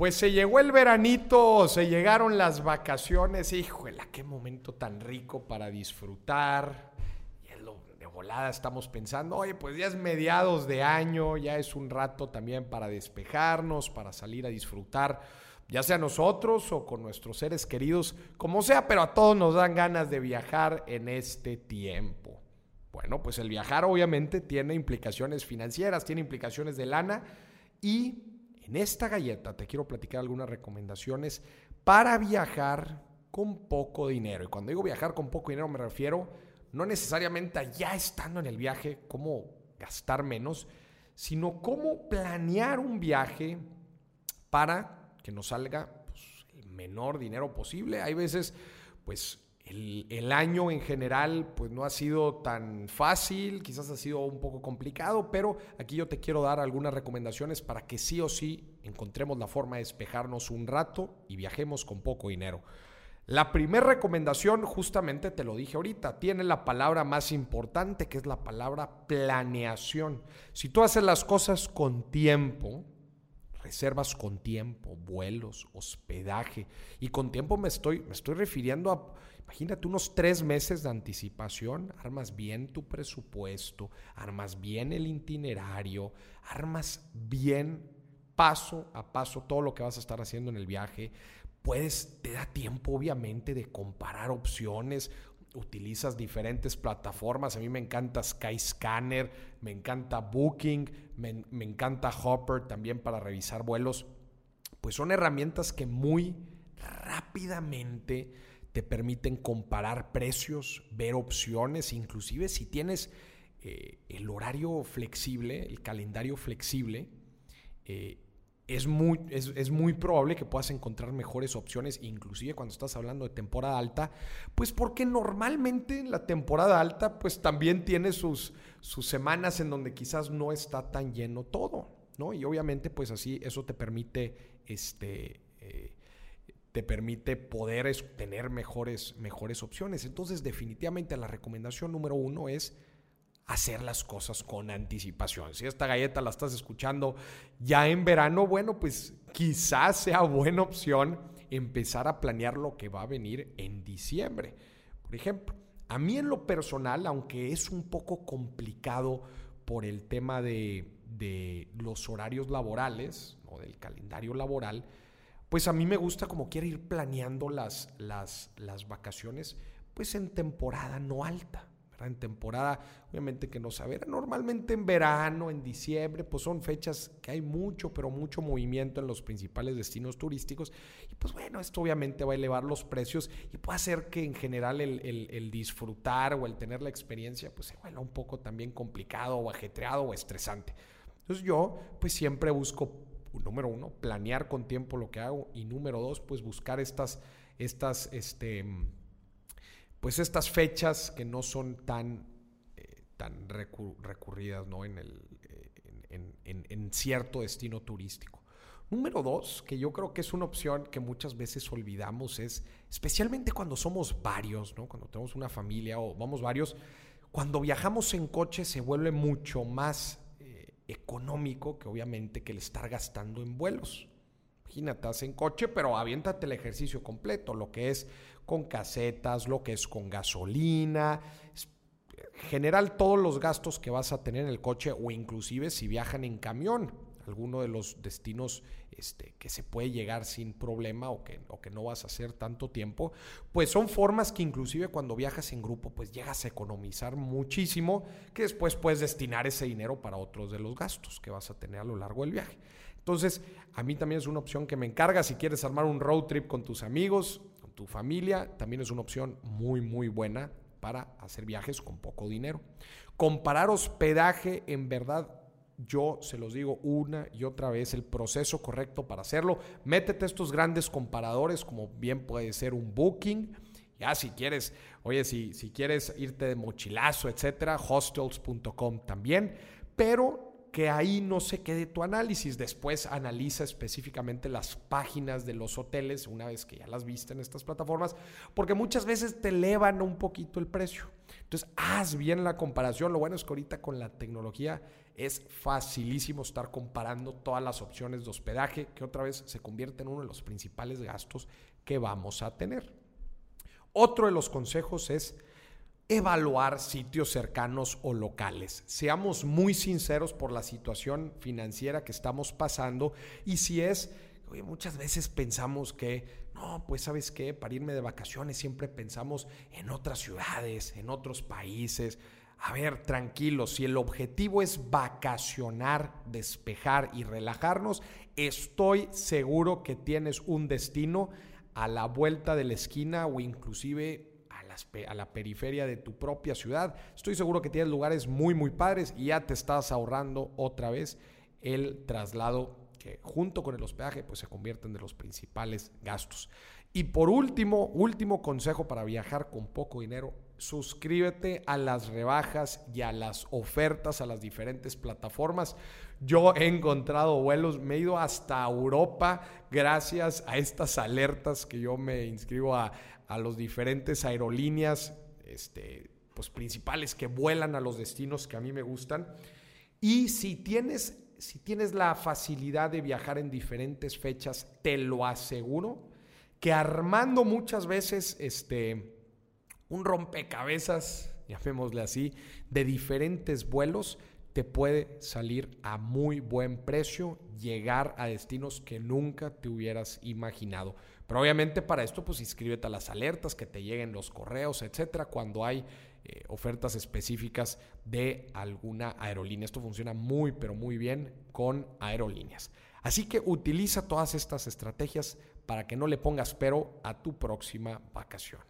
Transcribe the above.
Pues se llegó el veranito, se llegaron las vacaciones. Híjole, qué momento tan rico para disfrutar. Y es lo de volada estamos pensando, oye, pues ya es mediados de año, ya es un rato también para despejarnos, para salir a disfrutar, ya sea nosotros o con nuestros seres queridos, como sea, pero a todos nos dan ganas de viajar en este tiempo. Bueno, pues el viajar obviamente tiene implicaciones financieras, tiene implicaciones de lana y en esta galleta te quiero platicar algunas recomendaciones para viajar con poco dinero. Y cuando digo viajar con poco dinero me refiero no necesariamente a ya estando en el viaje, cómo gastar menos, sino cómo planear un viaje para que nos salga pues, el menor dinero posible. Hay veces, pues el, año en general pues no ha sido tan fácil, quizás ha sido un poco complicado, pero aquí yo te quiero dar algunas recomendaciones para que sí o sí encontremos la forma de despejarnos un rato y viajemos con poco dinero. La primera recomendación, justamente te lo dije ahorita, tiene la palabra más importante que es la palabra planeación. Si tú haces las cosas con tiempo, reservas con tiempo, vuelos, hospedaje, y con tiempo me estoy, me estoy refiriendo a Imagínate unos tres meses de anticipación, armas bien tu presupuesto, armas bien el itinerario, armas bien paso a paso todo lo que vas a estar haciendo en el viaje. Puedes, te da tiempo obviamente de comparar opciones, utilizas diferentes plataformas. A mí me encanta Skyscanner, me encanta Booking, me, me, encanta Hopper también para revisar vuelos. Pues son herramientas que muy rápidamente te permiten comparar precios, ver opciones, inclusive si tienes eh, el horario flexible, el calendario flexible, eh, es, muy, es, muy probable que puedas encontrar mejores opciones, inclusive cuando estás hablando de temporada alta, pues porque normalmente la temporada alta pues también tiene sus, sus semanas en donde quizás no está tan lleno todo, ¿no? Y obviamente pues así eso te permite este, eh, te permite poder tener mejores, mejores opciones. Entonces, definitivamente la recomendación número uno es hacer las cosas con anticipación. Si esta galleta la estás escuchando ya en verano, bueno, pues quizás sea buena opción empezar a planear lo que va a venir en diciembre. Por ejemplo, a mí en lo personal, aunque es un poco complicado por el tema de, de los horarios laborales o del calendario laboral, pues a mí me gusta como quiera ir planeando las, las, las vacaciones, pues en temporada no alta. En temporada, obviamente que no saber, normalmente en verano, en diciembre, pues son fechas que hay mucho, pero mucho movimiento en los principales destinos turísticos. Y pues bueno, esto obviamente va a elevar los precios y puede hacer que en general el, disfrutar o el tener la experiencia, pues se vuelva un poco también complicado o ajetreado o estresante. Entonces yo, pues siempre busco número uno, planear con tiempo lo que hago y número dos, pues buscar estas, estas, este, pues estas fechas que no son tan, eh, tan recurridas ¿no? en, el, eh, en, cierto destino turístico. Número dos, que yo creo que es una opción que muchas veces olvidamos, es especialmente cuando somos varios, ¿no? cuando tenemos una familia o vamos varios, cuando viajamos en coche se vuelve mucho más económico que obviamente que el estar gastando en vuelos. Imagínate, estás en coche, pero aviéntate el ejercicio completo, lo que es con casetas, lo que es con gasolina, general todos los gastos que vas a tener en el coche o inclusive si viajan en camión, alguno de los destinos este, que se puede llegar sin problema o que, o que no vas a hacer tanto tiempo, pues son formas que inclusive cuando viajas en grupo, pues llegas a economizar muchísimo, que después puedes destinar ese dinero para otros de los gastos que vas a tener a lo largo del viaje. Entonces, a mí también es una opción que me encarga si quieres armar un road trip con tus amigos, con tu familia, también es una opción muy, muy buena para hacer viajes con poco dinero. Comparar hospedaje en verdad yo se los digo una y otra vez, el proceso correcto para hacerlo. Métete estos grandes comparadores, como bien puede ser un Booking. Ya si quieres, oye, si, si quieres irte de mochilazo, etcétera, hostels.com también. Pero que ahí no se quede tu análisis. Después analiza específicamente las páginas de los hoteles una vez que ya las viste en estas plataformas, porque muchas veces te elevan un poquito el precio. Entonces, haz bien la comparación. Lo bueno es que ahorita con la tecnología es facilísimo estar comparando todas las opciones de hospedaje, que otra vez se convierte en uno de los principales gastos que vamos a tener. Otro de los consejos es evaluar sitios cercanos o locales. Seamos muy sinceros por la situación financiera que estamos pasando y si es, muchas veces pensamos que, no, pues sabes qué, para irme de vacaciones siempre pensamos en otras ciudades, en otros países. A ver, tranquilos, si el objetivo es vacacionar, despejar y relajarnos, estoy seguro que tienes un destino a la vuelta de la esquina o inclusive a la periferia de tu propia ciudad. Estoy seguro que tienes lugares muy, muy padres y ya te estás ahorrando otra vez el traslado que junto con el hospedaje pues se convierten de los principales gastos. Y por último, último consejo para viajar con poco dinero, suscríbete a las rebajas y a las ofertas a las diferentes plataformas. Yo he encontrado vuelos, me he ido hasta Europa gracias a estas alertas que yo me inscribo a, a los diferentes aerolíneas este, pues, principales que vuelan a los destinos que a mí me gustan. Y si tienes, si tienes la facilidad de viajar en diferentes fechas, te lo aseguro que armando muchas veces este, un rompecabezas, llamémosle así, de diferentes vuelos, te puede salir a muy buen precio, llegar a destinos que nunca te hubieras imaginado. Pero obviamente para esto, pues inscríbete a las alertas, que te lleguen los correos, etcétera, cuando hay eh, ofertas específicas de alguna aerolínea. Esto funciona muy, pero muy bien con aerolíneas. Así que utiliza todas estas estrategias para que no le pongas pero a tu próxima vacación.